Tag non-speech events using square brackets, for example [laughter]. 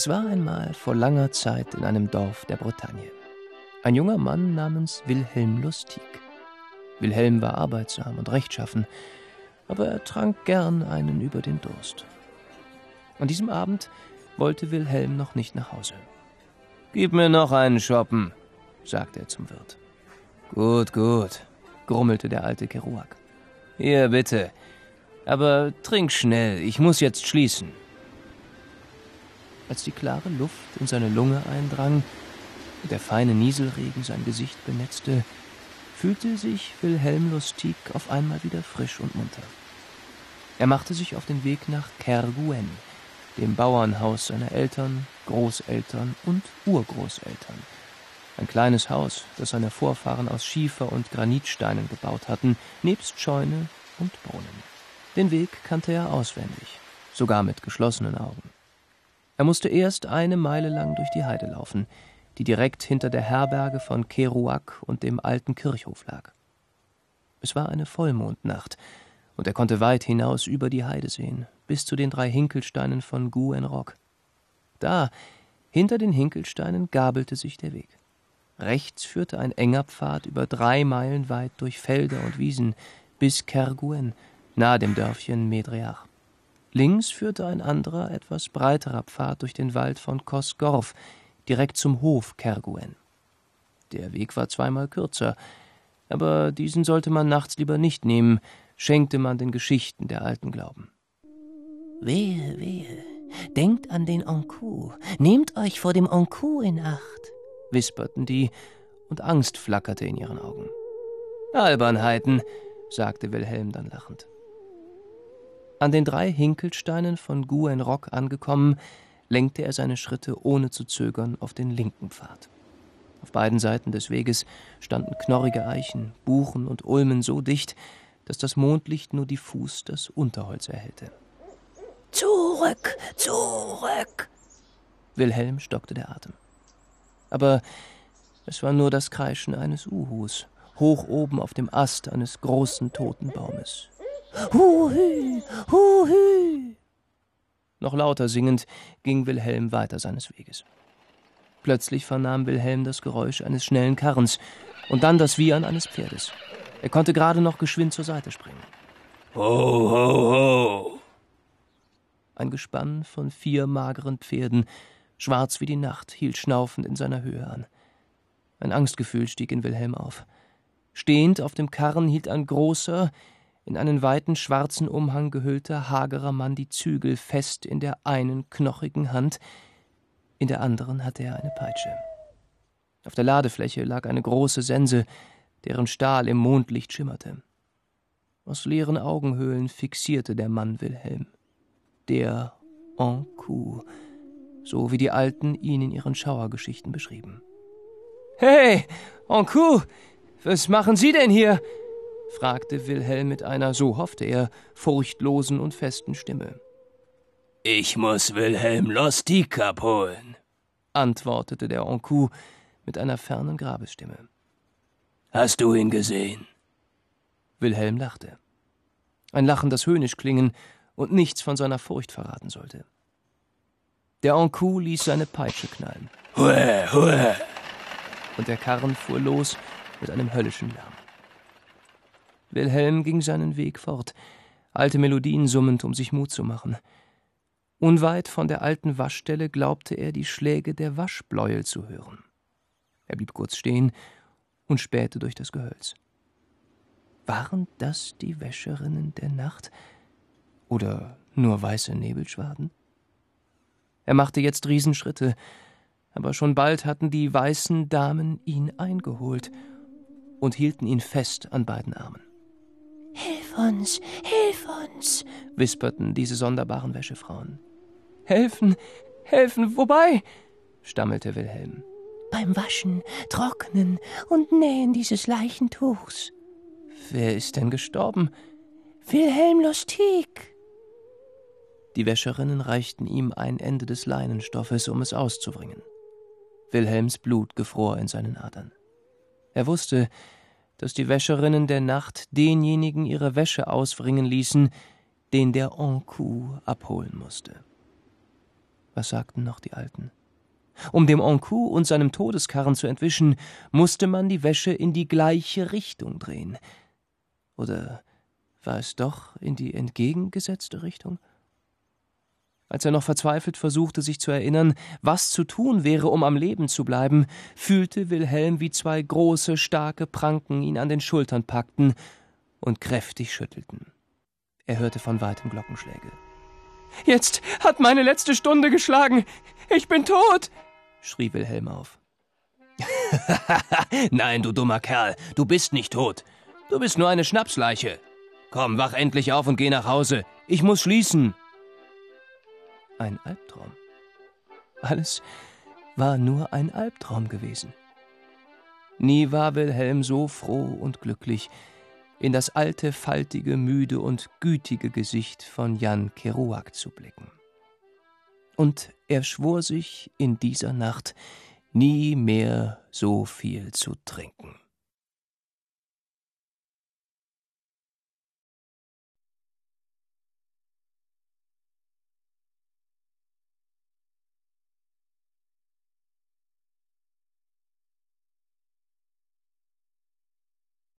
Es war einmal vor langer Zeit in einem Dorf der Bretagne. Ein junger Mann namens Wilhelm Lustig. Wilhelm war arbeitsam und rechtschaffen, aber er trank gern einen über den Durst. An diesem Abend wollte Wilhelm noch nicht nach Hause. Gib mir noch einen Schoppen, sagte er zum Wirt. Gut, gut, grummelte der alte Kerouac. Hier, bitte. Aber trink schnell, ich muss jetzt schließen. Als die klare Luft in seine Lunge eindrang und der feine Nieselregen sein Gesicht benetzte, fühlte sich Wilhelm Lustig auf einmal wieder frisch und munter. Er machte sich auf den Weg nach Kerguen, dem Bauernhaus seiner Eltern, Großeltern und Urgroßeltern. Ein kleines Haus, das seine Vorfahren aus Schiefer und Granitsteinen gebaut hatten, nebst Scheune und Brunnen. Den Weg kannte er auswendig, sogar mit geschlossenen Augen. Er musste erst eine Meile lang durch die Heide laufen, die direkt hinter der Herberge von Kerouac und dem alten Kirchhof lag. Es war eine Vollmondnacht, und er konnte weit hinaus über die Heide sehen, bis zu den drei Hinkelsteinen von Gouenrock. Da, hinter den Hinkelsteinen, gabelte sich der Weg. Rechts führte ein enger Pfad über drei Meilen weit durch Felder und Wiesen bis Kerguen, nahe dem Dörfchen Medreach. Links führte ein anderer, etwas breiterer Pfad durch den Wald von Kosgorf, direkt zum Hof Kerguen. Der Weg war zweimal kürzer, aber diesen sollte man nachts lieber nicht nehmen, schenkte man den Geschichten der Alten Glauben. Wehe, wehe, denkt an den Onku, nehmt euch vor dem Onku in Acht, wisperten die, und Angst flackerte in ihren Augen. Albernheiten, sagte Wilhelm dann lachend. An den drei Hinkelsteinen von Guenrock angekommen, lenkte er seine Schritte ohne zu zögern auf den linken Pfad. Auf beiden Seiten des Weges standen knorrige Eichen, Buchen und Ulmen so dicht, dass das Mondlicht nur diffus das Unterholz erhellte. Zurück, zurück! Wilhelm stockte der Atem. Aber es war nur das Kreischen eines Uhus, hoch oben auf dem Ast eines großen toten Baumes. Huhü, huhü. Noch lauter singend ging Wilhelm weiter seines Weges. Plötzlich vernahm Wilhelm das Geräusch eines schnellen Karrens und dann das Wiehern eines Pferdes. Er konnte gerade noch geschwind zur Seite springen. Ho, ho, ho! Ein Gespann von vier mageren Pferden, schwarz wie die Nacht, hielt schnaufend in seiner Höhe an. Ein Angstgefühl stieg in Wilhelm auf. Stehend auf dem Karren hielt ein großer, in einen weiten schwarzen Umhang gehüllter, hagerer Mann die Zügel fest in der einen knochigen Hand, in der anderen hatte er eine Peitsche. Auf der Ladefläche lag eine große Sense, deren Stahl im Mondlicht schimmerte. Aus leeren Augenhöhlen fixierte der Mann Wilhelm. Der Encoup, so wie die Alten ihn in ihren Schauergeschichten beschrieben. Hey, Encoup, was machen Sie denn hier? Fragte Wilhelm mit einer, so hoffte er, furchtlosen und festen Stimme. Ich muss Wilhelm Lustig abholen, antwortete der Encoup mit einer fernen Grabesstimme. Hast du ihn gesehen? Wilhelm lachte. Ein Lachen, das höhnisch klingen und nichts von seiner Furcht verraten sollte. Der Encoup ließ seine Peitsche knallen. Hue, hue! Und der Karren fuhr los mit einem höllischen Lärm. Wilhelm ging seinen Weg fort, alte Melodien summend, um sich Mut zu machen. Unweit von der alten Waschstelle glaubte er, die Schläge der Waschbläuel zu hören. Er blieb kurz stehen und spähte durch das Gehölz. Waren das die Wäscherinnen der Nacht? Oder nur weiße Nebelschwaden? Er machte jetzt Riesenschritte, aber schon bald hatten die weißen Damen ihn eingeholt und hielten ihn fest an beiden Armen. Hilf uns, hilf uns, wisperten diese sonderbaren Wäschefrauen. Helfen, helfen, wobei? stammelte Wilhelm. Beim Waschen, Trocknen und Nähen dieses Leichentuchs. Wer ist denn gestorben? Wilhelm Lustig. Die Wäscherinnen reichten ihm ein Ende des Leinenstoffes, um es auszubringen. Wilhelms Blut gefror in seinen Adern. Er wusste, dass die Wäscherinnen der Nacht denjenigen ihre Wäsche ausbringen ließen, den der Encoup abholen musste. Was sagten noch die Alten? Um dem Encoup und seinem Todeskarren zu entwischen, musste man die Wäsche in die gleiche Richtung drehen. Oder war es doch in die entgegengesetzte Richtung? Als er noch verzweifelt versuchte, sich zu erinnern, was zu tun wäre, um am Leben zu bleiben, fühlte Wilhelm, wie zwei große, starke Pranken ihn an den Schultern packten und kräftig schüttelten. Er hörte von weitem Glockenschläge. Jetzt hat meine letzte Stunde geschlagen. Ich bin tot, schrie Wilhelm auf. [laughs] Nein, du dummer Kerl, du bist nicht tot. Du bist nur eine Schnapsleiche. Komm, wach endlich auf und geh nach Hause. Ich muss schließen. Ein Albtraum. Alles war nur ein Albtraum gewesen. Nie war Wilhelm so froh und glücklich, in das alte, faltige, müde und gütige Gesicht von Jan Kerouac zu blicken. Und er schwor sich in dieser Nacht, nie mehr so viel zu trinken.